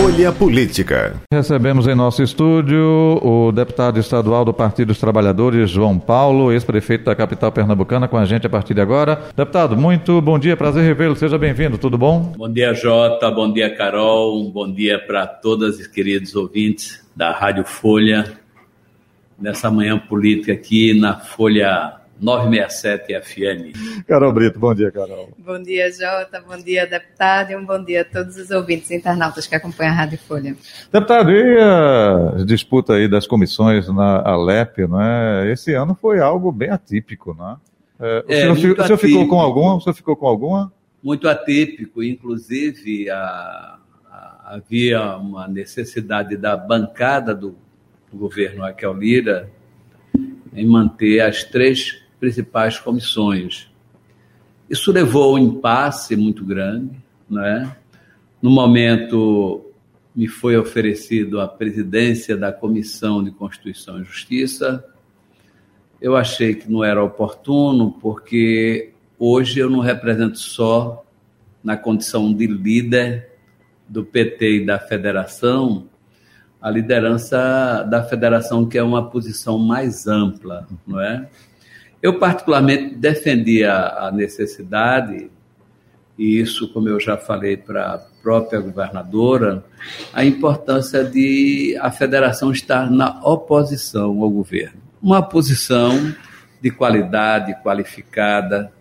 Folha Política. Recebemos em nosso estúdio o deputado estadual do Partido dos Trabalhadores, João Paulo, ex-prefeito da capital pernambucana, com a gente a partir de agora. Deputado, muito bom dia, prazer revê-lo, seja bem-vindo, tudo bom? Bom dia, Jota, bom dia, Carol, um bom dia para todas os queridos ouvintes da Rádio Folha, nessa manhã política aqui na Folha 967 FM. Carol Brito, bom dia, Carol. Bom dia, Jota, bom dia, deputado, e um bom dia a todos os ouvintes internautas que acompanham a Rádio Folha. Deputado, e a disputa aí das comissões na Alep, né? Esse ano foi algo bem atípico, né? É, o, é, senhor, o senhor atípico, ficou com alguma? O senhor ficou com alguma? Muito atípico, inclusive a, a, havia uma necessidade da bancada do, do governo Raquel Lira em manter as três principais comissões. Isso levou a um impasse muito grande, né? No momento me foi oferecido a presidência da Comissão de Constituição e Justiça. Eu achei que não era oportuno, porque hoje eu não represento só na condição de líder do PT e da federação, a liderança da federação, que é uma posição mais ampla, não é? Eu, particularmente, defendi a, a necessidade, e isso, como eu já falei para a própria governadora, a importância de a federação estar na oposição ao governo. Uma posição de qualidade, qualificada,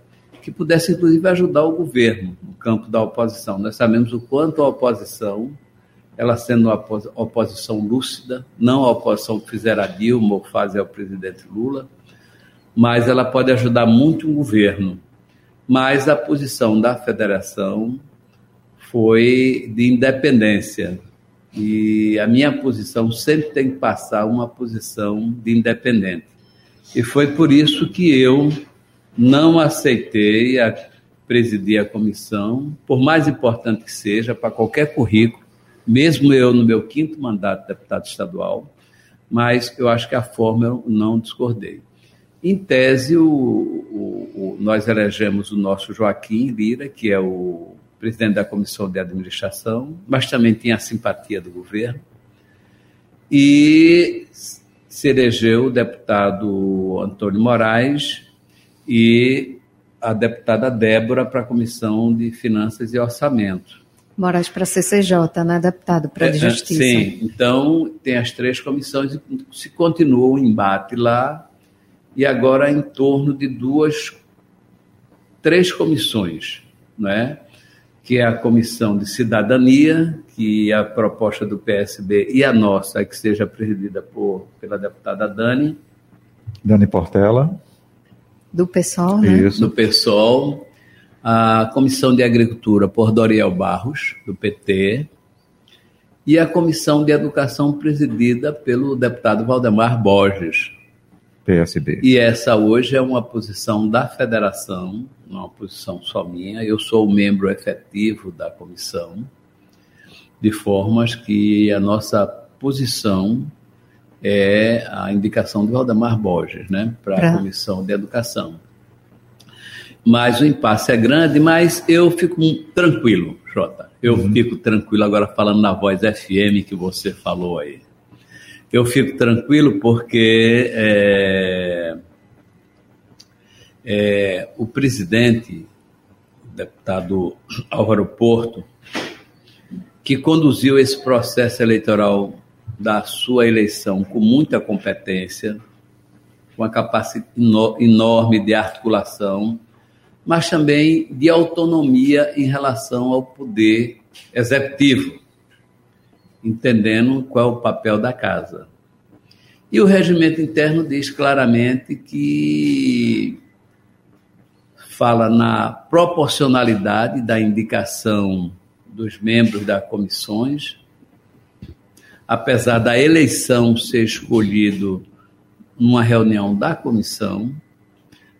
que pudesse, inclusive, ajudar o governo no campo da oposição. Nós sabemos o quanto a oposição, ela sendo uma oposição lúcida, não a oposição que fizeram a Dilma ou fazem ao presidente Lula, mas ela pode ajudar muito o governo. Mas a posição da federação foi de independência. E a minha posição sempre tem que passar uma posição de independente. E foi por isso que eu não aceitei a presidir a comissão, por mais importante que seja, para qualquer currículo, mesmo eu no meu quinto mandato de deputado estadual, mas eu acho que a forma eu não discordei. Em tese, o, o, o, nós elegemos o nosso Joaquim Lira, que é o presidente da comissão de administração, mas também tem a simpatia do governo, e se elegeu o deputado Antônio Moraes e a deputada Débora para a Comissão de Finanças e Orçamento. Moraes para a CCJ, né, deputado, para a é, Justiça. Sim, então tem as três comissões e se continua o embate lá e agora em torno de duas, três comissões, né? que é a Comissão de Cidadania, que é a proposta do PSB e a nossa é que seja presidida por, pela deputada Dani. Dani Portela. Do PSOL, né? Isso. Do PSOL. A Comissão de Agricultura por Doriel Barros, do PT. E a Comissão de Educação presidida pelo deputado Valdemar Borges, PSB. E essa hoje é uma posição da federação, não é uma posição só minha. Eu sou o membro efetivo da comissão, de formas que a nossa posição é a indicação do Valdemar Borges, né, para a comissão de educação. Mas o impasse é grande, mas eu fico tranquilo, Jota. Eu uhum. fico tranquilo agora falando na voz FM que você falou aí eu fico tranquilo porque é, é, o presidente, o deputado Álvaro Porto, que conduziu esse processo eleitoral da sua eleição com muita competência, com uma capacidade enorme de articulação, mas também de autonomia em relação ao poder executivo entendendo qual é o papel da casa. E o regimento interno diz claramente que fala na proporcionalidade da indicação dos membros das comissões, apesar da eleição ser escolhido numa reunião da comissão,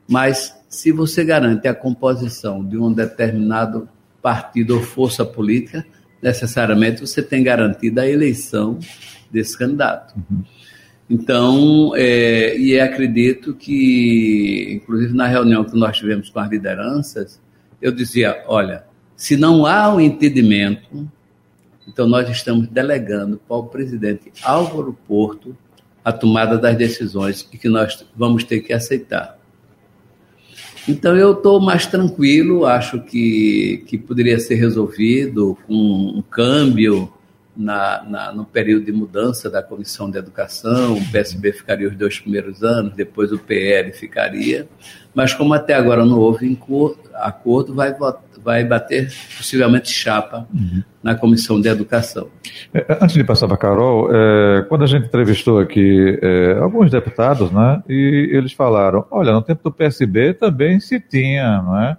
mas se você garante a composição de um determinado partido ou força política, necessariamente você tem garantida a eleição desse candidato. Então, é, e acredito que, inclusive na reunião que nós tivemos com as lideranças, eu dizia: olha, se não há um entendimento, então nós estamos delegando para o presidente Álvaro Porto a tomada das decisões e que nós vamos ter que aceitar. Então eu estou mais tranquilo, acho que, que poderia ser resolvido com um câmbio na, na, no período de mudança da Comissão de Educação, o PSB ficaria os dois primeiros anos, depois o PL ficaria, mas como até agora não houve acordo, vai, vai bater possivelmente chapa uhum. na Comissão de Educação. É, antes de passar para a Carol, é, quando a gente entrevistou aqui é, alguns deputados, né, e eles falaram, olha, no tempo do PSB também se tinha, não é?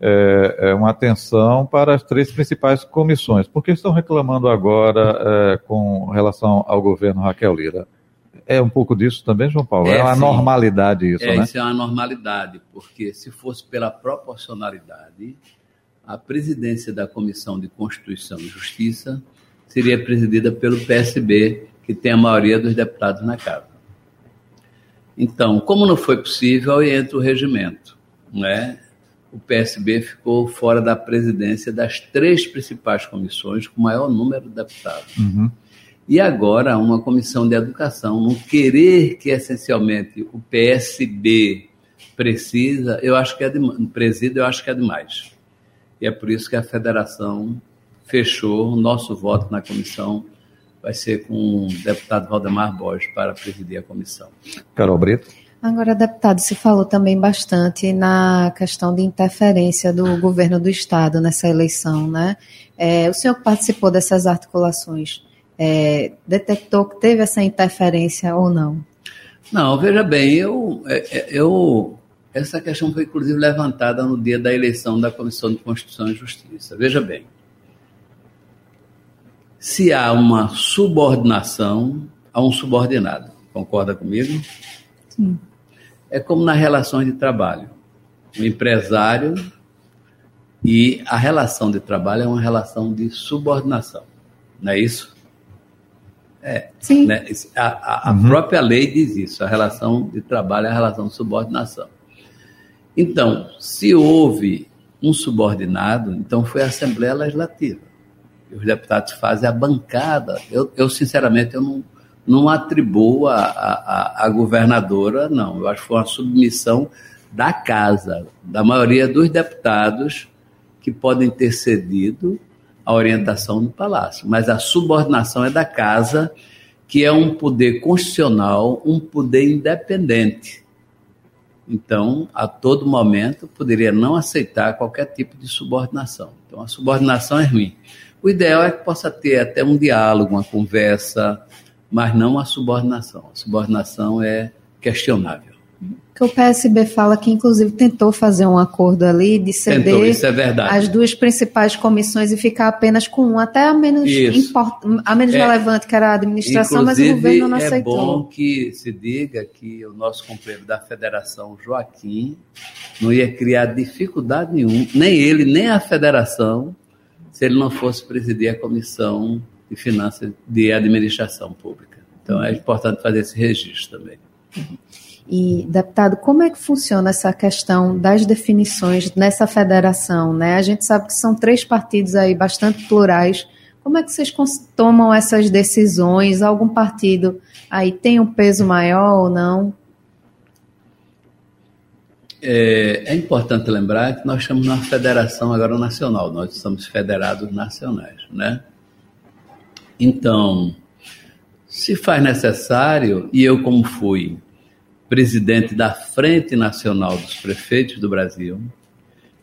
é, é, uma atenção para as três principais comissões. Por que estão reclamando agora é, com relação ao governo Raquel Lira? É um pouco disso também, João Paulo? É, é uma sim. normalidade isso, é, né? Isso é uma normalidade, porque se fosse pela proporcionalidade, a presidência da Comissão de Constituição e Justiça seria presidida pelo PSB, que tem a maioria dos deputados na casa. Então, como não foi possível, entra o regimento, né? o PSB ficou fora da presidência das três principais comissões com maior número de deputados. Uhum. E agora uma comissão de educação, não querer que essencialmente o PSB precisa, eu acho que é de, presida, eu acho que é demais. E é por isso que a federação fechou o nosso voto na comissão vai ser com o deputado Valdemar Borges para presidir a comissão. Carol Brito. Agora, deputado, se falou também bastante na questão de interferência do governo do Estado nessa eleição, né? É, o senhor que participou dessas articulações, é, detectou que teve essa interferência ou não? Não, veja bem, eu, é, é, eu, essa questão foi inclusive levantada no dia da eleição da Comissão de Constituição e Justiça. Veja bem, se há uma subordinação a um subordinado, concorda comigo? Sim. É como nas relações de trabalho. O empresário e a relação de trabalho é uma relação de subordinação. Não é isso? É. Sim. Né? A, a, a uhum. própria lei diz isso. A relação de trabalho é a relação de subordinação. Então, se houve um subordinado, então foi a Assembleia Legislativa. E os deputados fazem a bancada. Eu, eu sinceramente, eu não, não atribuo a, a, a, governadora, não. Eu acho que foi uma submissão da casa, da maioria dos deputados que podem ter cedido a orientação do Palácio. Mas a subordinação é da casa, que é um poder constitucional, um poder independente. Então, a todo momento, poderia não aceitar qualquer tipo de subordinação. Então, a subordinação é ruim. O ideal é que possa ter até um diálogo, uma conversa, mas não a subordinação. A subordinação é questionável. Que o PSB fala que, inclusive, tentou fazer um acordo ali de ceder tentou, é verdade. as duas principais comissões e ficar apenas com uma, até a menos, import, a menos é, relevante, que era a administração, mas o governo não aceitou. É bom que se diga que o nosso companheiro da federação, Joaquim, não ia criar dificuldade nenhuma, nem ele, nem a federação, se ele não fosse presidir a comissão de finanças de administração pública. Então é importante fazer esse registro também. E, deputado, como é que funciona essa questão das definições nessa federação? Né? A gente sabe que são três partidos aí bastante plurais. Como é que vocês tomam essas decisões? Algum partido aí tem um peso maior ou não? É, é, importante lembrar que nós estamos numa federação agora nacional, nós somos federados nacionais, né? Então, se faz necessário, e eu, como fui presidente da Frente Nacional dos Prefeitos do Brasil,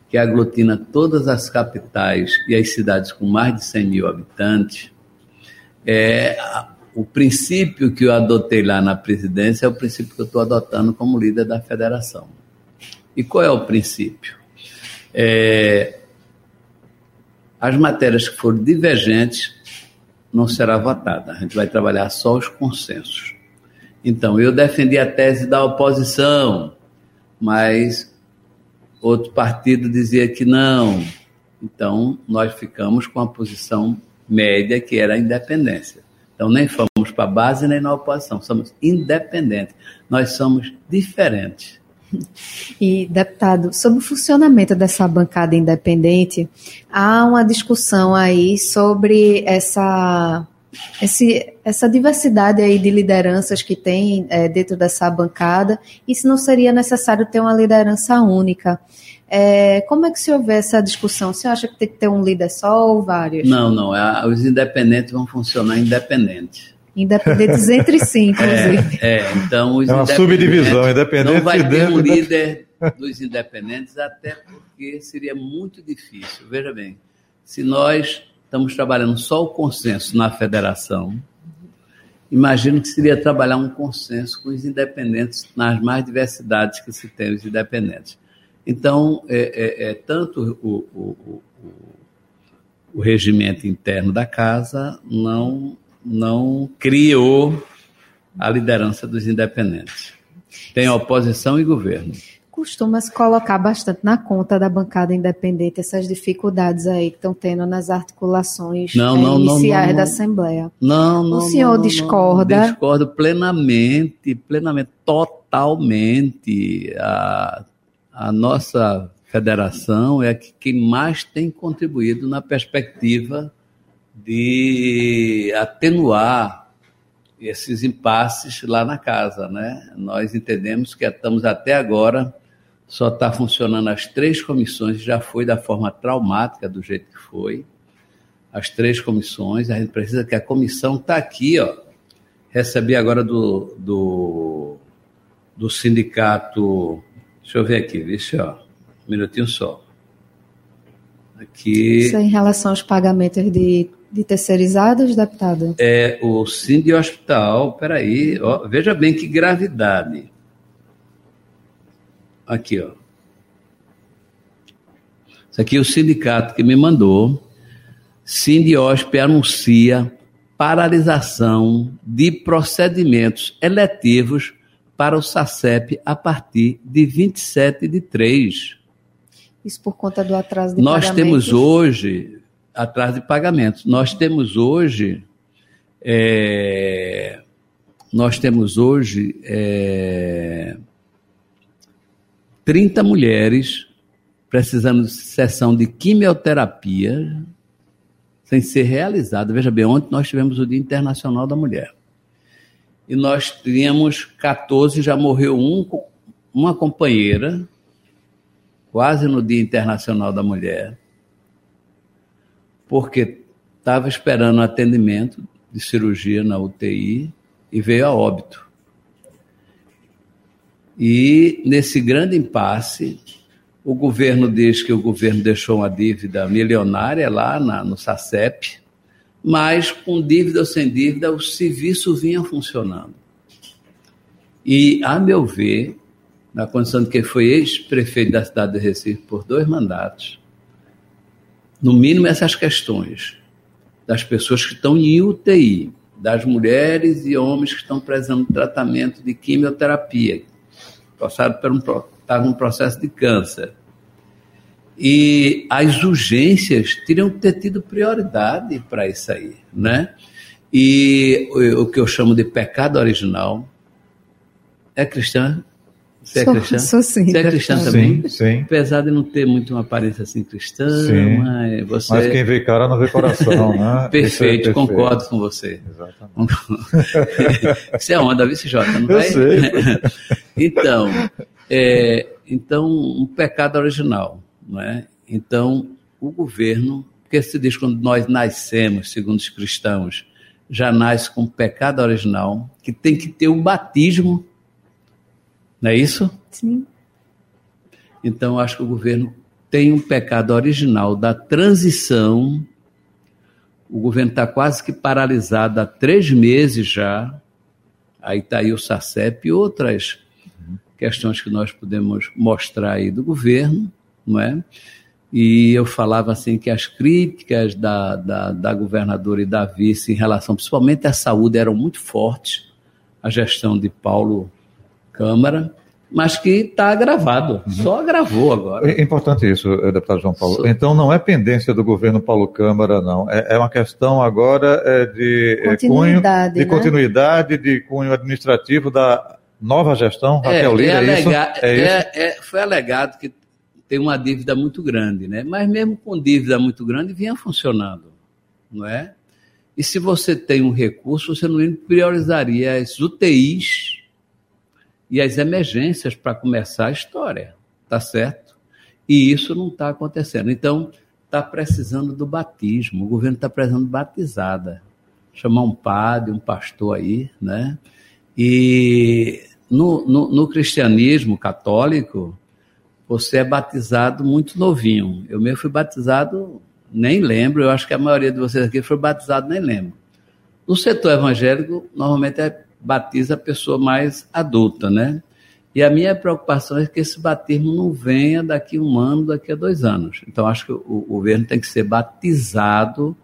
que aglutina todas as capitais e as cidades com mais de 100 mil habitantes, é, o princípio que eu adotei lá na presidência é o princípio que eu estou adotando como líder da federação. E qual é o princípio? É, as matérias que forem divergentes não será votada. A gente vai trabalhar só os consensos. Então, eu defendi a tese da oposição, mas outro partido dizia que não. Então, nós ficamos com a posição média, que era a independência. Então, nem fomos para a base nem na oposição, somos independentes. Nós somos diferentes. E, deputado, sobre o funcionamento dessa bancada independente, há uma discussão aí sobre essa, esse, essa diversidade aí de lideranças que tem é, dentro dessa bancada, e se não seria necessário ter uma liderança única. É, como é que se houver essa discussão? Você acha que tem que ter um líder só ou vários? Não, não. É, os independentes vão funcionar independentes. Independentes entre si, inclusive. É, é então os é uma subdivisão, independente Não vai ter um líder dos independentes, até porque seria muito difícil. Veja bem, se nós estamos trabalhando só o consenso na federação, imagino que seria trabalhar um consenso com os independentes nas mais diversidades que se tem os independentes. Então, é, é, é tanto o, o, o, o, regimento interno da casa não, não criou a liderança dos independentes. Tem oposição e governo. Costuma se colocar bastante na conta da bancada independente essas dificuldades aí que estão tendo nas articulações não, é, não, iniciais não, não, da Assembleia. Não, não. O senhor discorda? Discordo plenamente, plenamente, totalmente. A, a nossa federação é a que quem mais tem contribuído na perspectiva de atenuar esses impasses lá na casa, né? Nós entendemos que estamos até agora só está funcionando as três comissões, já foi da forma traumática do jeito que foi. As três comissões, a gente precisa que a comissão está aqui, ó. Recebi agora do, do, do sindicato Deixa eu ver aqui, deixa ó. Um minutinho só. Aqui. Isso é em relação aos pagamentos de, de terceirizados, deputado? É o Cindy Hospital, peraí, ó, veja bem que gravidade. Aqui, ó. Isso aqui é o sindicato que me mandou. Cindy Hosp anuncia paralisação de procedimentos eletivos para o SACEP a partir de 27 de 3. Isso por conta do atraso de Nós pagamentos? temos hoje atraso de pagamentos. Nós temos hoje é, nós temos hoje é, 30 mulheres precisando de sessão de quimioterapia sem ser realizada. Veja bem, ontem nós tivemos o Dia Internacional da Mulher e nós tínhamos 14, já morreu um, uma companheira, quase no Dia Internacional da Mulher, porque estava esperando atendimento de cirurgia na UTI e veio a óbito. E nesse grande impasse, o governo diz que o governo deixou uma dívida milionária lá na, no SACEP, mas com dívida ou sem dívida, o serviço vinha funcionando. E, a meu ver, na condição de que foi ex-prefeito da cidade de Recife por dois mandatos, no mínimo essas questões das pessoas que estão em UTI, das mulheres e homens que estão precisando de tratamento de quimioterapia, passaram por um, estavam num processo de câncer, e as urgências teriam que ter tido prioridade para isso aí, né? E o, que eu chamo de pecado original é cristã. Você é sou, cristã? Sou sim. Você é cristã também? Sim, sim. Apesar de não ter muito uma aparência assim cristã, sim. mas você... Mas quem vê cara não vê coração, né? perfeito, é perfeito, concordo com você. Exatamente. Isso é onda, viu, Jota? Não eu vai? sei. então, é, então, um pecado original. Não é? Então, o governo, porque se diz quando nós nascemos, segundo os cristãos, já nasce com pecado original, que tem que ter um batismo, não é isso? Sim. Então, acho que o governo tem um pecado original da transição. O governo está quase que paralisado há três meses já. Aí está aí o SACEP e outras questões que nós podemos mostrar aí do governo não é? E eu falava assim que as críticas da, da, da governadora e da vice em relação principalmente à saúde eram muito fortes, a gestão de Paulo Câmara, mas que está gravado, uhum. só gravou agora. É importante isso, eh, deputado João Paulo. Então não é pendência do governo Paulo Câmara, não. É, é uma questão agora é, de continuidade, cunho, de né? continuidade, de cunho administrativo da nova gestão, Raquel é, Lira, é, alega, isso? É, isso? É, foi alegado que tem uma dívida muito grande, né? Mas mesmo com dívida muito grande, vinha funcionando, não é? E se você tem um recurso, você não priorizaria as UTIs e as emergências para começar a história, tá certo? E isso não está acontecendo. Então, está precisando do batismo. O governo está precisando de batizada. Chamar um padre, um pastor aí, né? E no, no, no cristianismo católico, você é batizado muito novinho. Eu mesmo fui batizado, nem lembro, eu acho que a maioria de vocês aqui foi batizado, nem lembro. No setor evangélico, normalmente é batiza a pessoa mais adulta, né? E a minha preocupação é que esse batismo não venha daqui um ano, daqui a dois anos. Então, acho que o governo tem que ser batizado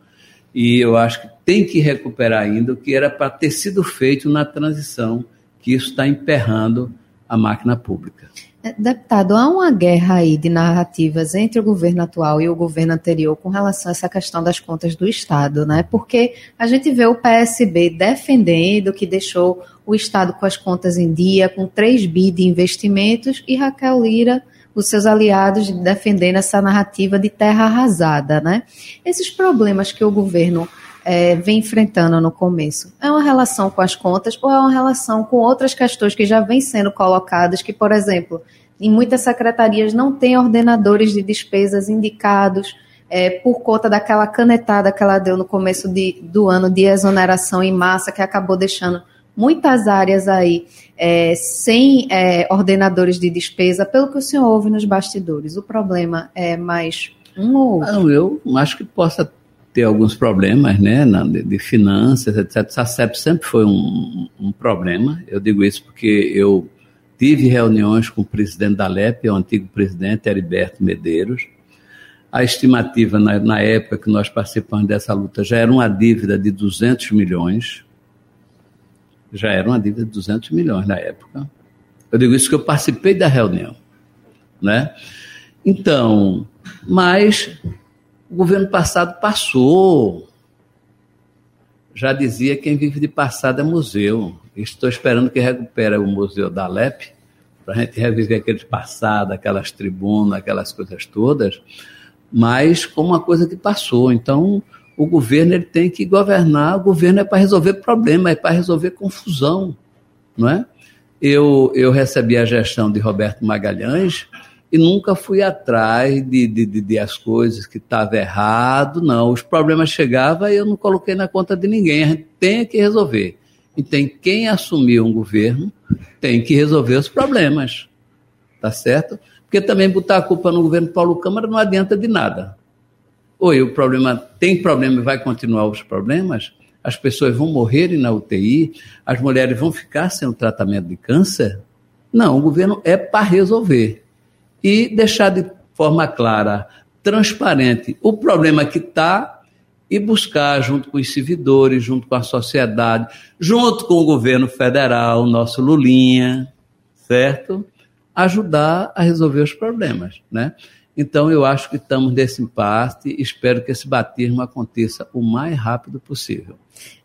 e eu acho que tem que recuperar ainda o que era para ter sido feito na transição, que isso está emperrando a máquina pública. É, deputado, há uma guerra aí de narrativas entre o governo atual e o governo anterior com relação a essa questão das contas do Estado, né? Porque a gente vê o PSB defendendo que deixou o Estado com as contas em dia, com 3 bi de investimentos, e Raquel Lira, os seus aliados, defendendo essa narrativa de terra arrasada, né? Esses problemas que o governo é, vem enfrentando no começo? É uma relação com as contas ou é uma relação com outras questões que já vêm sendo colocadas, que, por exemplo, em muitas secretarias não tem ordenadores de despesas indicados é, por conta daquela canetada que ela deu no começo de, do ano de exoneração em massa, que acabou deixando muitas áreas aí é, sem é, ordenadores de despesa, pelo que o senhor ouve nos bastidores. O problema é mais um ou outro? Eu acho que possa ter alguns problemas, né, de, de finanças, etc. A CEP sempre foi um, um, problema. Eu digo isso porque eu tive reuniões com o presidente da LEP, o antigo presidente Heriberto Medeiros. A estimativa na, na época que nós participamos dessa luta já era uma dívida de 200 milhões. Já era uma dívida de 200 milhões na época. Eu digo isso que eu participei da reunião, né? Então, mas o governo passado passou. Já dizia quem vive de passado é museu. Estou esperando que recupere o museu da Alep, para a gente reviver aquele passado, aquelas tribunas, aquelas coisas todas, mas como uma coisa que passou. Então, o governo ele tem que governar, o governo é para resolver problema, é para resolver confusão, não é? Eu, eu recebi a gestão de Roberto Magalhães, e nunca fui atrás de, de, de, de as coisas que estavam errado, não. Os problemas chegavam e eu não coloquei na conta de ninguém. A gente tem que resolver. E tem quem assumiu um governo tem que resolver os problemas. Tá certo? Porque também botar a culpa no governo Paulo Câmara não adianta de nada. Oi, o problema tem problema e vai continuar os problemas? As pessoas vão morrer na UTI? As mulheres vão ficar sem o tratamento de câncer? Não, o governo é para resolver e deixar de forma clara, transparente, o problema que está e buscar, junto com os servidores, junto com a sociedade, junto com o governo federal, nosso Lulinha, certo? Ajudar a resolver os problemas, né? Então, eu acho que estamos nesse impasse e espero que esse batismo aconteça o mais rápido possível.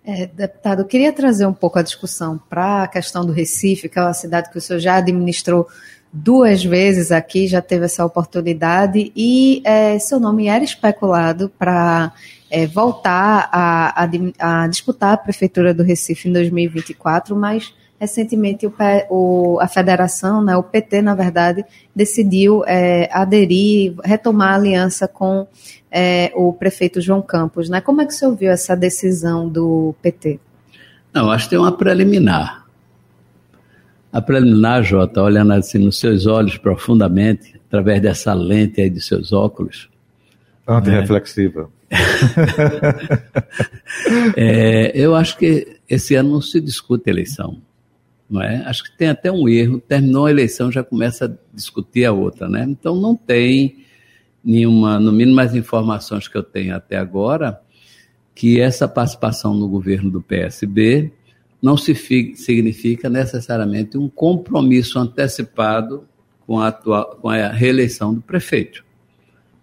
É, deputado, eu queria trazer um pouco a discussão para a questão do Recife, que é uma cidade que o senhor já administrou duas vezes aqui, já teve essa oportunidade, e é, seu nome era especulado para é, voltar a, a, a, disputar a Prefeitura do Recife em 2024, mas recentemente o, o, a federação, né, o PT, na verdade, decidiu é, aderir, retomar a aliança com é, o prefeito João Campos. Né? Como é que você ouviu essa decisão do PT? Não, acho que tem uma preliminar. A preliminar, Jota, olhando assim nos seus olhos profundamente, através dessa lente aí de seus óculos. Antirreflexiva. é, eu acho que esse ano não se discute eleição. Não é? Acho que tem até um erro. Terminou a eleição, já começa a discutir a outra. Né? Então não tem nenhuma, no mínimo as informações que eu tenho até agora, que essa participação no governo do PSB não se significa necessariamente um compromisso antecipado com a, atual, com a reeleição do prefeito.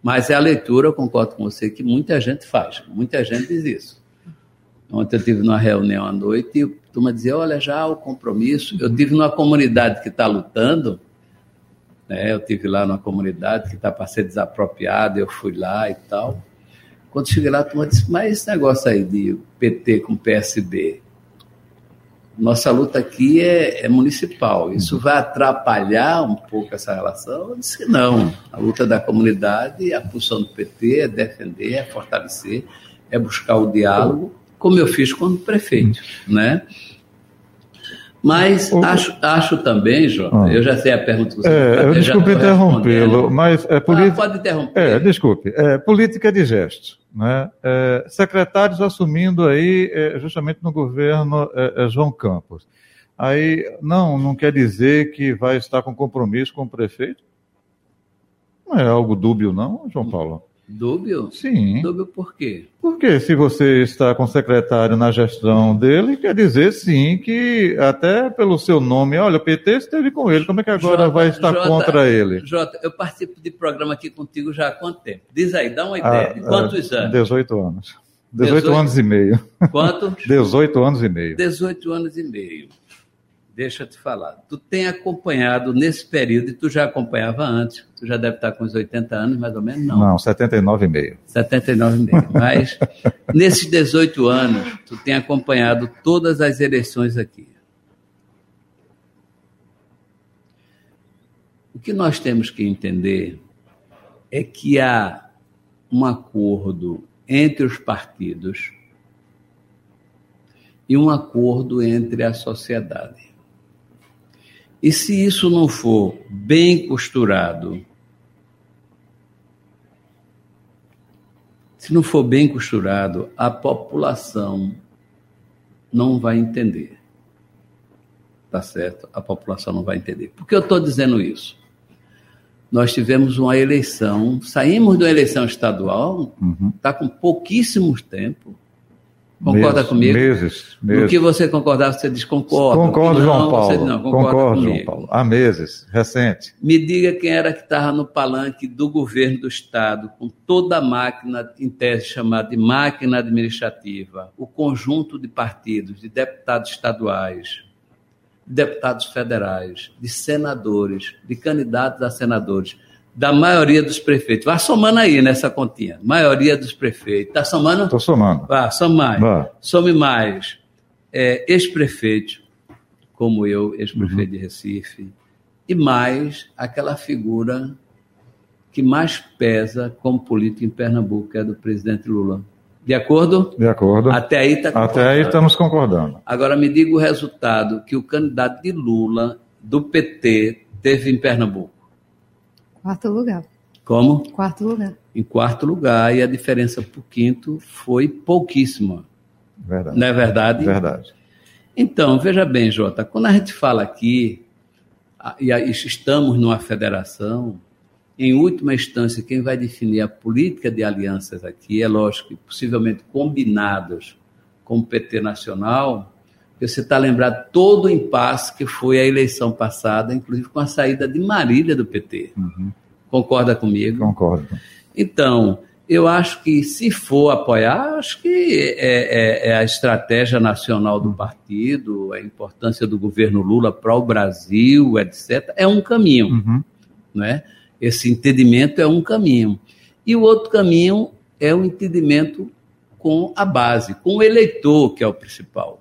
Mas é a leitura, eu concordo com você, que muita gente faz, muita gente diz isso. Ontem eu tive numa reunião à noite e a turma dizia, olha, já o compromisso. Eu tive numa comunidade que está lutando, né? eu tive lá numa comunidade que está para ser desapropriada, eu fui lá e tal. Quando cheguei lá, a turma disse, mas esse negócio aí de PT com PSB, nossa luta aqui é, é, municipal. Isso vai atrapalhar um pouco essa relação? Eu disse que não. A luta da comunidade, a função do PT é defender, é fortalecer, é buscar o diálogo, como eu fiz quando prefeito, né? Mas acho, acho também, Jota, ah. eu já sei a pergunta que você é, eu Desculpe interrompê-lo, mas é. Ah, pode interromper. É, desculpe. É, política de gesto. Né? É, secretários assumindo aí é, justamente no governo é, é, João Campos. Aí, não, não quer dizer que vai estar com compromisso com o prefeito? Não é algo dúbio, não, João Paulo? Dúbio? Sim. Dúbio por quê? Porque se você está com o secretário na gestão dele, quer dizer sim que até pelo seu nome, olha, o PT esteve com ele, como é que agora Jota, vai estar Jota, contra ele? Jota, eu participo de programa aqui contigo já há quanto tempo? Diz aí, dá uma ideia. Ah, de quantos é, anos? 18 anos. 18, 18 anos e meio. Quanto? 18 anos e meio. 18 anos e meio deixa eu te falar. Tu tem acompanhado nesse período, e tu já acompanhava antes, tu já deve estar com uns 80 anos, mais ou menos, não? Não, 79,5. 79,5. Mas nesses 18 anos, tu tem acompanhado todas as eleições aqui. O que nós temos que entender é que há um acordo entre os partidos e um acordo entre a sociedade. E se isso não for bem costurado, se não for bem costurado, a população não vai entender. Tá certo? A população não vai entender. Por que eu estou dizendo isso? Nós tivemos uma eleição, saímos de uma eleição estadual, está uhum. Tá com pouquíssimo tempo, Concorda meses, comigo? Meses, meses. No que você concordar, você diz concordo. Concordo, não, João Paulo. Não, concordo, João Paulo. Há meses, recente. Me diga quem era que estava no palanque do governo do Estado, com toda a máquina, em tese chamada de máquina administrativa, o conjunto de partidos, de deputados estaduais, de deputados federais, de senadores, de candidatos a senadores da maioria dos prefeitos. Vá somando aí nessa continha. Maioria dos prefeitos. Está somando? Estou somando. Vá, some mais. Vá. Some mais. É, ex-prefeito, como eu, ex-prefeito uhum. de Recife, e mais aquela figura que mais pesa como político em Pernambuco, que é do presidente Lula. De acordo? De acordo. Até aí tá Até aí estamos concordando. Agora me diga o resultado que o candidato de Lula, do PT, teve em Pernambuco. Quarto lugar. Como? Quarto lugar. Em quarto lugar, e a diferença para o quinto foi pouquíssima. Verdade. Não é verdade? Verdade. Então, veja bem, Jota, quando a gente fala aqui, e estamos numa federação, em última instância, quem vai definir a política de alianças aqui, é lógico, possivelmente combinados com o PT Nacional, você está lembrado todo o impasse que foi a eleição passada, inclusive com a saída de Marília do PT. Uhum. Concorda comigo? Concordo. Então, eu acho que se for apoiar, acho que é, é, é a estratégia nacional do partido, a importância do governo Lula para o Brasil, etc., é um caminho. Uhum. Né? Esse entendimento é um caminho. E o outro caminho é o entendimento com a base, com o eleitor, que é o principal.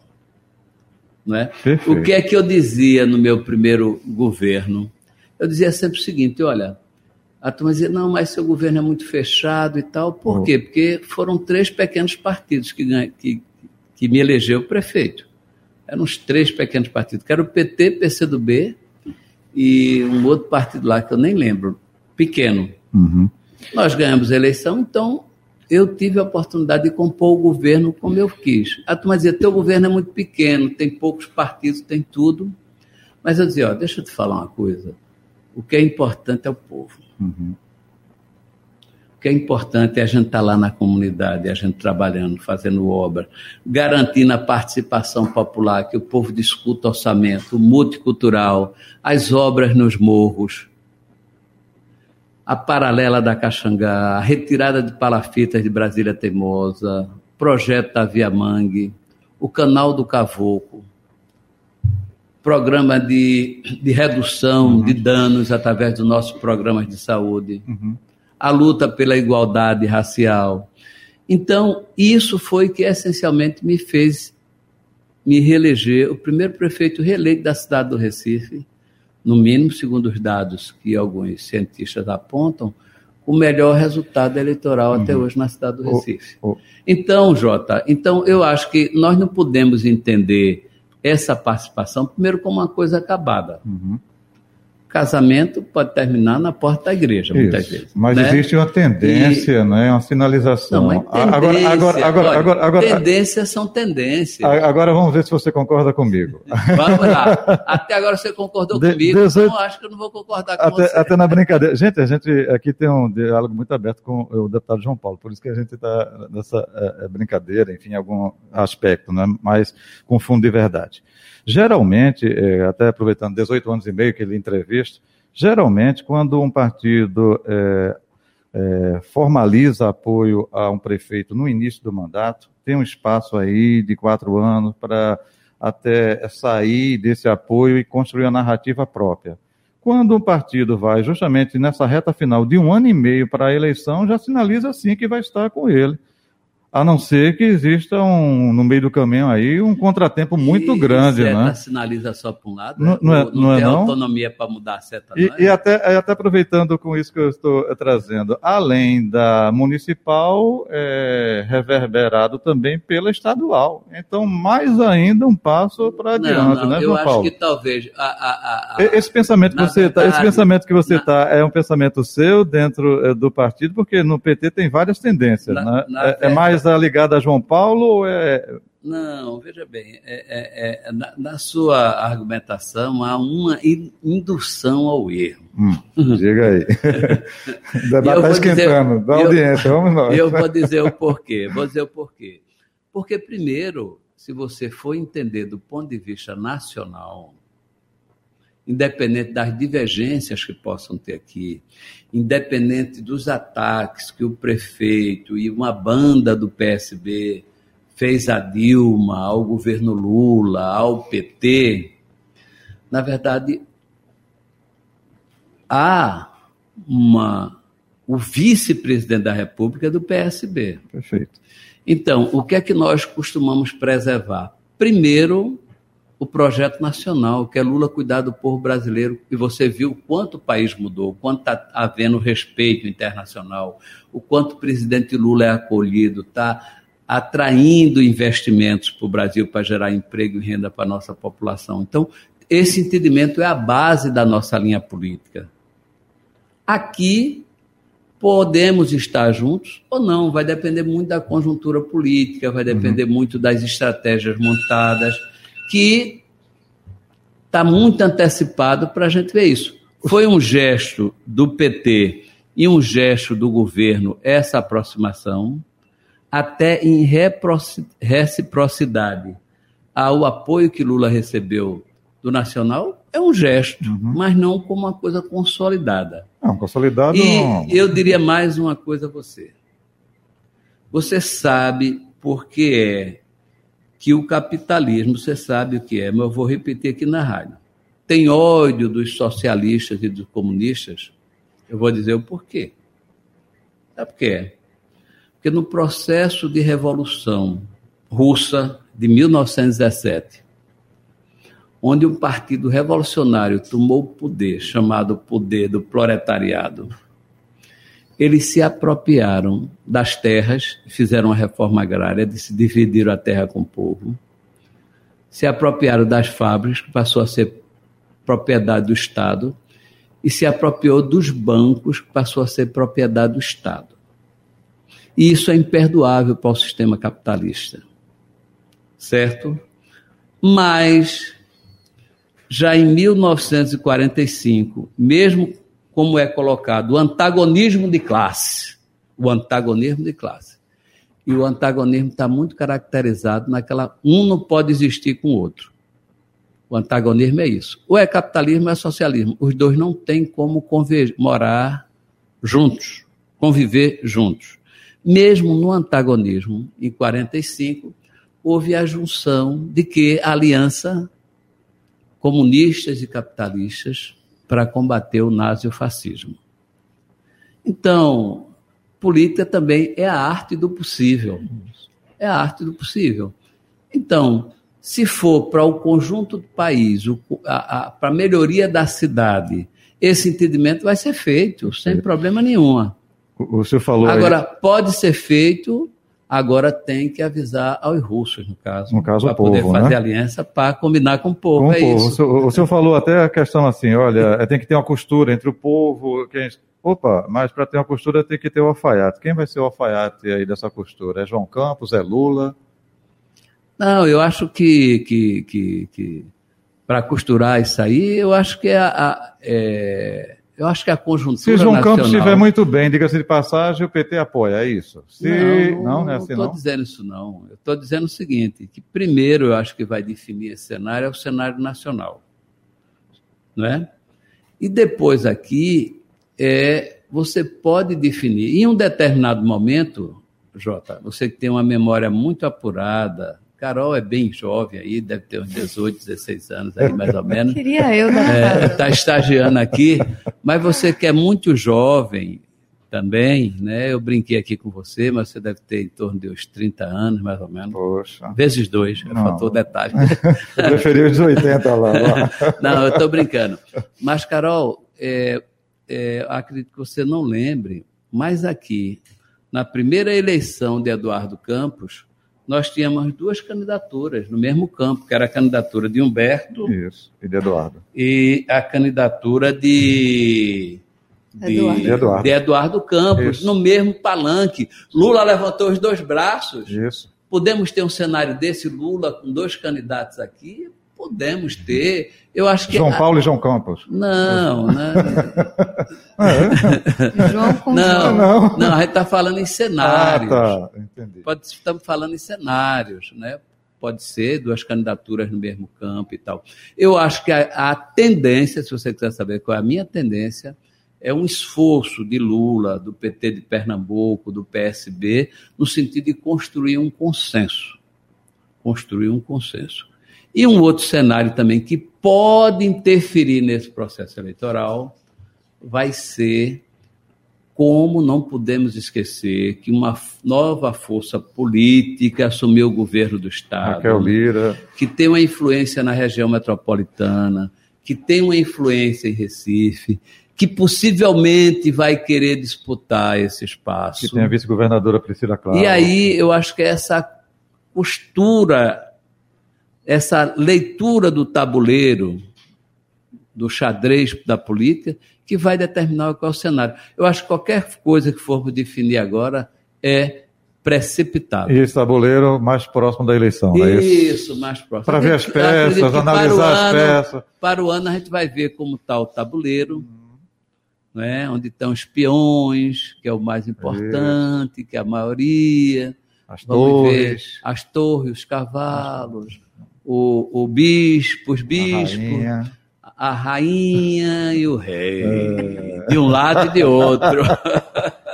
Né? O que é que eu dizia no meu primeiro governo? Eu dizia sempre o seguinte: olha, a turma dizia, não, mas seu governo é muito fechado e tal. Por oh. quê? Porque foram três pequenos partidos que, que, que me elegeu prefeito. Eram os três pequenos partidos, que era o PT, PCdoB e um outro partido lá que eu nem lembro, pequeno. Uhum. Nós ganhamos a eleição, então eu tive a oportunidade de compor o governo como eu quis. A turma dizia, teu governo é muito pequeno, tem poucos partidos, tem tudo. Mas eu dizia, ó, deixa eu te falar uma coisa. O que é importante é o povo. Uhum. O que é importante é a gente estar tá lá na comunidade, a gente trabalhando, fazendo obra, garantindo a participação popular, que o povo discuta orçamento, multicultural, as obras nos morros, a paralela da Caxangá, a retirada de palafitas de Brasília Teimosa, projeto da Via Mangue, o canal do Cavoco, programa de, de redução uhum. de danos através dos nossos programas de saúde, uhum. a luta pela igualdade racial. Então, isso foi que essencialmente me fez me reeleger o primeiro prefeito reeleito da cidade do Recife, no mínimo, segundo os dados que alguns cientistas apontam, o melhor resultado eleitoral uhum. até hoje na cidade do Recife. Oh, oh. Então, Jota, então eu acho que nós não podemos entender essa participação, primeiro, como uma coisa acabada. Uhum casamento pode terminar na porta da igreja, Isso. muitas vezes. Mas né? existe uma tendência, e... né? uma sinalização. Não, mas agora, agora, agora, olha, agora, agora, tendências são tendências. Agora vamos ver se você concorda comigo. Vamos lá. Até agora você concordou de, comigo, 18... então acho que eu não vou concordar com até, você. Até na brincadeira. Gente, a gente aqui tem um diálogo muito aberto com o deputado João Paulo, por isso que a gente está nessa é, é, brincadeira, enfim, em algum aspecto, né? mas com fundo de verdade. Geralmente, é, até aproveitando 18 anos e meio que ele entrevista, geralmente quando um partido é, é, formaliza apoio a um prefeito no início do mandato, tem um espaço aí de quatro anos para até sair desse apoio e construir a narrativa própria. Quando um partido vai justamente nessa reta final de um ano e meio para a eleição, já sinaliza assim que vai estar com ele a não ser que exista um, no meio do caminho aí um contratempo muito e grande, seta né? sinaliza só para um lado, não, não, é, não, não tem é, autonomia para mudar a seta. E, é? e até, até aproveitando com isso que eu estou trazendo, além da municipal, é, reverberado também pela estadual. Então, mais ainda um passo para adiante, né, João Paulo? Eu acho que talvez a, a, a, esse pensamento que você verdade, tá, esse pensamento que você está é um pensamento seu dentro é, do partido, porque no PT tem várias tendências, na, né? Na é, é mais está ligada a João Paulo ou é. Não, veja bem, é, é, é, na, na, sua argumentação há uma indução ao erro. Hum, diga aí. está esquentando, dizer, dá audiência, eu, vamos nós. Eu vou dizer o porquê, vou dizer o porquê. Porque, primeiro, se você for entender do ponto de vista nacional, independente das divergências que possam ter aqui, independente dos ataques que o prefeito e uma banda do PSB fez a Dilma, ao governo Lula, ao PT, na verdade, há uma o vice-presidente da República do PSB. Perfeito. Então, o que é que nós costumamos preservar? Primeiro, o projeto nacional, que é Lula cuidar do povo brasileiro. E você viu o quanto o país mudou, o quanto está havendo respeito internacional, o quanto o presidente Lula é acolhido, está atraindo investimentos para o Brasil para gerar emprego e renda para a nossa população. Então, esse entendimento é a base da nossa linha política. Aqui podemos estar juntos ou não, vai depender muito da conjuntura política, vai depender uhum. muito das estratégias montadas que está muito antecipado para a gente ver isso. Foi um gesto do PT e um gesto do governo essa aproximação, até em reciprocidade ao apoio que Lula recebeu do Nacional, é um gesto, uhum. mas não como uma coisa consolidada. Não, consolidado. E não. eu diria mais uma coisa a você. Você sabe por que é que o capitalismo, você sabe o que é, mas eu vou repetir aqui na rádio. Tem ódio dos socialistas e dos comunistas? Eu vou dizer o porquê. Sabe por quê? Porque no processo de revolução russa de 1917, onde um partido revolucionário tomou o poder, chamado poder do proletariado, eles se apropriaram das terras, fizeram a reforma agrária, dividiram a terra com o povo, se apropriaram das fábricas, que passou a ser propriedade do Estado, e se apropriou dos bancos, que passou a ser propriedade do Estado. E isso é imperdoável para o sistema capitalista. Certo? Mas, já em 1945, mesmo como é colocado, o antagonismo de classe. o antagonismo de classe. E o antagonismo está muito caracterizado naquela. Um não pode existir com o outro. O antagonismo é isso. Ou é capitalismo ou é socialismo. Os dois não têm como morar juntos, conviver juntos. Mesmo no antagonismo, em 45, houve a junção de que a aliança comunistas e capitalistas para combater o nazifascismo. Então, política também é a arte do possível. É a arte do possível. Então, se for para o conjunto do país, para a melhoria da cidade, esse entendimento vai ser feito, sem problema nenhum. O, o senhor falou. Agora, aí... pode ser feito, agora tem que avisar aos russos, no caso. No caso, para poder fazer né? aliança para combinar com o povo. Com é o povo. Isso. O, senhor, falou até a questão assim: olha, é, tem que ter uma costura entre o povo. Quem... Opa, mas para ter uma costura tem que ter o alfaiate. Quem vai ser o alfaiate aí dessa costura? É João Campos? É Lula? Não, eu acho que, que, que, que para costurar isso aí, eu acho que é a, a é, eu acho que a conjuntura Se João nacional... Campos estiver muito bem, diga-se de passagem, o PT apoia, é isso? Se... Não, não, não é assim, estou dizendo isso não. Eu estou dizendo o seguinte, que primeiro eu acho que vai definir esse cenário é o cenário nacional. Não é? E depois aqui, é, você pode definir, em um determinado momento, Jota, você que tem uma memória muito apurada, Carol é bem jovem aí, deve ter uns 18, 16 anos aí, mais ou menos. Queria eu, Está é, estagiando aqui, mas você que é muito jovem também, né? Eu brinquei aqui com você, mas você deve ter em torno de uns 30 anos, mais ou menos. Poxa. Vezes dois, faltou detalhe. eu preferi os 80 lá. lá. Não, eu estou brincando. Mas, Carol, é, é, acredito que você não lembre, mas aqui, na primeira eleição de Eduardo Campos, nós tínhamos duas candidaturas no mesmo campo, que era a candidatura de Humberto. Isso, e de Eduardo. E a candidatura de. De Eduardo, de Eduardo Campos, Isso. no mesmo palanque. Lula levantou os dois braços. Isso. Podemos ter um cenário desse Lula com dois candidatos aqui? Podemos ter. Eu acho que João Paulo e João Campos. Não, não. é. João com não, não, não. A gente está falando em cenários. Ah, tá. Entendi. Pode, estamos falando em cenários, né? Pode ser duas candidaturas no mesmo campo e tal. Eu acho que a, a tendência, se você quiser saber qual é a minha tendência, é um esforço de Lula, do PT de Pernambuco, do PSB, no sentido de construir um consenso. Construir um consenso. E um outro cenário também que pode interferir nesse processo eleitoral vai ser como não podemos esquecer que uma nova força política assumiu o governo do Estado. Raquel Lira. Que tem uma influência na região metropolitana, que tem uma influência em Recife, que possivelmente vai querer disputar esse espaço. Que tem a vice-governadora Priscila Clara. E aí eu acho que essa costura essa leitura do tabuleiro, do xadrez da política, que vai determinar qual é o cenário. Eu acho que qualquer coisa que formos definir agora é precipitado. E esse tabuleiro mais próximo da eleição, isso, é isso? Isso, mais próximo. Para ver as peças, analisar as ano, peças. Para o ano a gente vai ver como está o tabuleiro, né, onde estão os peões, que é o mais importante, isso. que é a maioria. As Vamos torres. Ver as torres, os cavalos o, o bispo, os bispos, a rainha, a rainha e o rei, é... de um lado e de outro.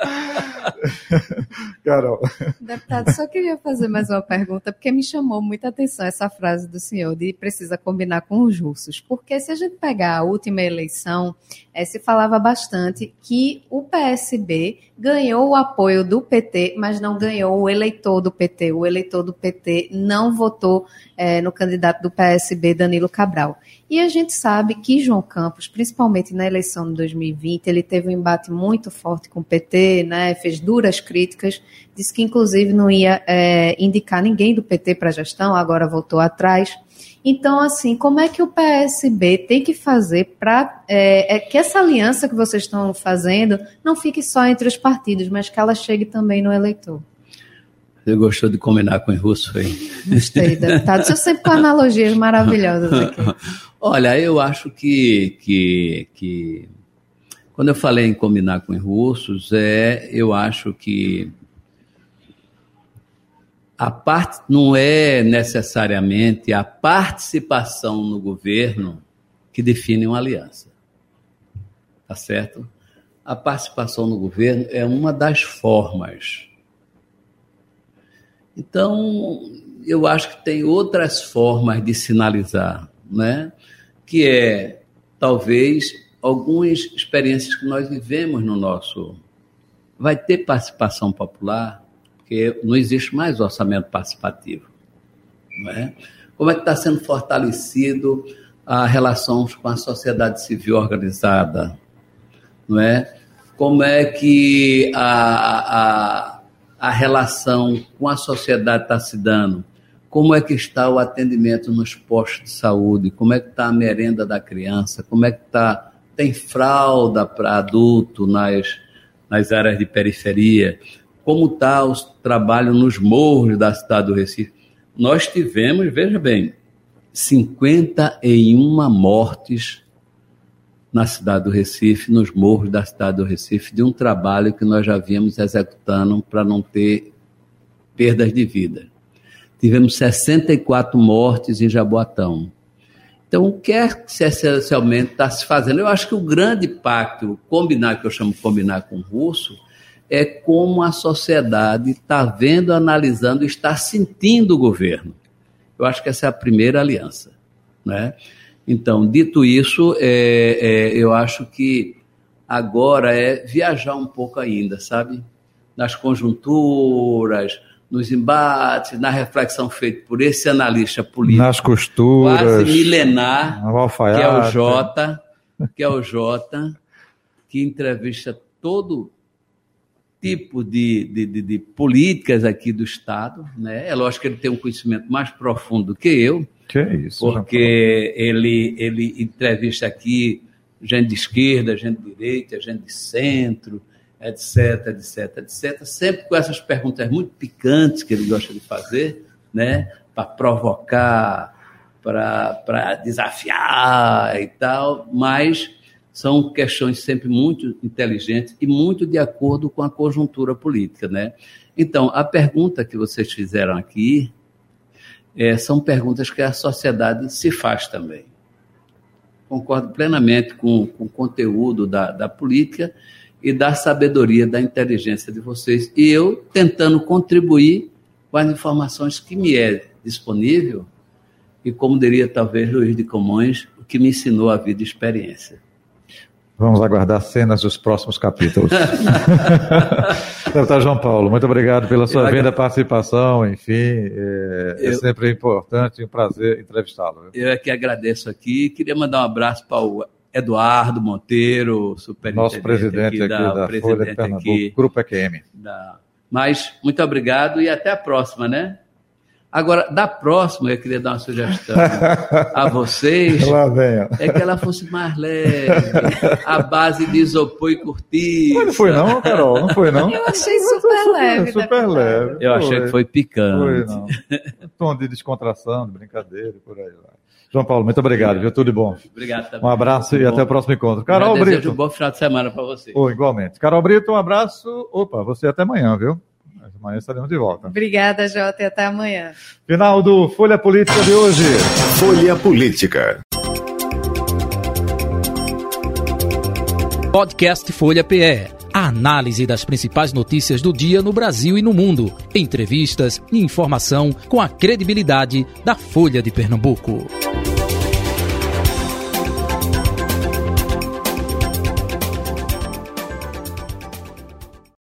Carol. Deputado, só queria fazer mais uma pergunta, porque me chamou muita atenção essa frase do senhor de precisa combinar com os russos. Porque se a gente pegar a última eleição, é, se falava bastante que o PSB ganhou o apoio do PT, mas não ganhou o eleitor do PT. O eleitor do PT não votou é, no candidato do PSB, Danilo Cabral. E a gente sabe que João Campos, principalmente na eleição de 2020, ele teve um embate muito forte com o PT, né, fez duras críticas, disse que inclusive não ia é, indicar ninguém do PT para a gestão, agora voltou atrás. Então, assim, como é que o PSB tem que fazer para é, é, que essa aliança que vocês estão fazendo não fique só entre os partidos, mas que ela chegue também no eleitor? Você gostou de combinar com os russos aí? Gostei, deputado. Você sempre com analogias maravilhosas aqui. Olha, eu acho que, que, que Quando eu falei em combinar com os russos, é, eu acho que a parte não é necessariamente a participação no governo que define uma aliança. Tá certo? A participação no governo é uma das formas. Então, eu acho que tem outras formas de sinalizar, né? Que é talvez algumas experiências que nós vivemos no nosso vai ter participação popular, porque não existe mais orçamento participativo, não é? Como é que está sendo fortalecido a relação com a sociedade civil organizada, não é? Como é que a, a, a relação com a sociedade está se dando? Como é que está o atendimento nos postos de saúde? Como é que está a merenda da criança? Como é que está tem fralda para adulto nas, nas áreas de periferia? Como está o trabalho nos morros da cidade do Recife? Nós tivemos, veja bem, 51 mortes na cidade do Recife, nos morros da cidade do Recife, de um trabalho que nós já vínhamos executando para não ter perdas de vida. Tivemos 64 mortes em Jaboatão. Então, o que é que essencialmente está se fazendo? Eu acho que o grande pacto, combinar, que eu chamo combinar com o russo, é como a sociedade está vendo, analisando, está sentindo o governo. Eu acho que essa é a primeira aliança. Né? Então, dito isso, é, é, eu acho que agora é viajar um pouco ainda, sabe? Nas conjunturas, nos embates, na reflexão feita por esse analista político. Nas costuras. Quase milenar, que é o Jota, que é o Jota, que entrevista todo tipo de, de, de, de, políticas aqui do Estado. Né? É lógico que ele tem um conhecimento mais profundo do que eu. Que é isso? Porque ele, ele entrevista aqui gente de esquerda, gente de direita, gente de centro, etc, etc, etc. Sempre com essas perguntas muito picantes que ele gosta de fazer, né? Para provocar, para desafiar e tal, mas são questões sempre muito inteligentes e muito de acordo com a conjuntura política, né? Então, a pergunta que vocês fizeram aqui é, são perguntas que a sociedade se faz também. Concordo plenamente com, com o conteúdo da, da política e da sabedoria, da inteligência de vocês. E eu tentando contribuir com as informações que me é disponível e, como diria talvez Luiz de Comões, o que me ensinou a vida e experiência. Vamos aguardar cenas dos próximos capítulos. Deputado João Paulo, muito obrigado pela sua vinda, participação, enfim, é, é eu... é, sempre importante e um prazer entrevistá-lo. Eu é que agradeço aqui, queria mandar um abraço para o Eduardo Monteiro, superintendente Nosso presidente aqui, da, da presidente Folha de Pernambuco, aqui, Grupo EQM. Da... Mas, muito obrigado e até a próxima, né? Agora, da próxima, eu queria dar uma sugestão a vocês. Lá vem. É que ela fosse mais leve, a base de isopor e cortiça. Mas não foi não, Carol? Não foi não? Eu achei super leve. Super leve. Eu achei que foi picante. Foi, não. Um tom de descontração, de brincadeira, por aí lá. João Paulo, muito obrigado, viu? Tudo de bom. Obrigado também. Um abraço e bom. até o próximo encontro. Carol Eu Brito. um bom final de semana para você. Oh, igualmente. Carol Brito, um abraço. Opa, você até amanhã, viu? Amanhã estaremos de volta. Obrigada, Jota, e até amanhã. Final do Folha Política de hoje. Folha Política. Podcast Folha PE. A análise das principais notícias do dia no Brasil e no mundo. Entrevistas e informação com a credibilidade da Folha de Pernambuco.